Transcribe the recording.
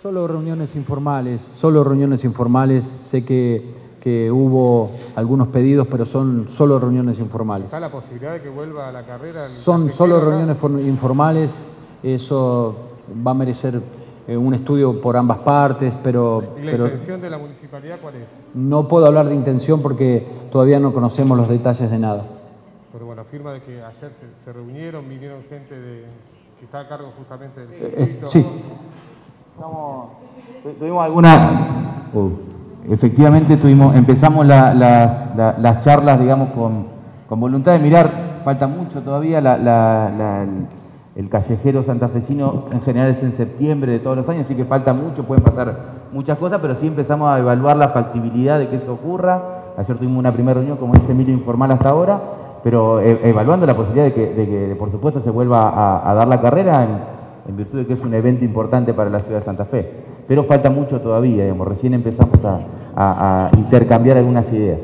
Solo reuniones informales, solo reuniones informales. Sé que, que hubo algunos pedidos, pero son solo reuniones informales. ¿Está la posibilidad de que vuelva a la carrera? el Son solo reuniones for- informales. Eso va a merecer eh, un estudio por ambas partes, pero, ¿Y la pero intención de la municipalidad cuál es? no puedo hablar de intención porque todavía no conocemos los detalles de nada. Pero bueno, afirma de que ayer se, se reunieron, vinieron gente de, que está a cargo justamente del Eh, circuito. sí, tuvimos alguna, efectivamente tuvimos, empezamos la- las, la- las charlas, digamos, con, con voluntad de mirar, falta mucho todavía, la- el, callejero santafesino en general es en septiembre de todos los años, así que falta mucho, pueden pasar muchas cosas, pero sí empezamos a evaluar la factibilidad de que eso ocurra. Ayer tuvimos una primera reunión, como dice Emilio, informal hasta ahora, pero eh, evaluando la posibilidad de que, de que, por supuesto, se vuelva a, dar la carrera en virtud de que es un evento importante para la ciudad de Santa Fe. Pero falta mucho todavía, digamos, recién empezamos a, a- a intercambiar algunas ideas.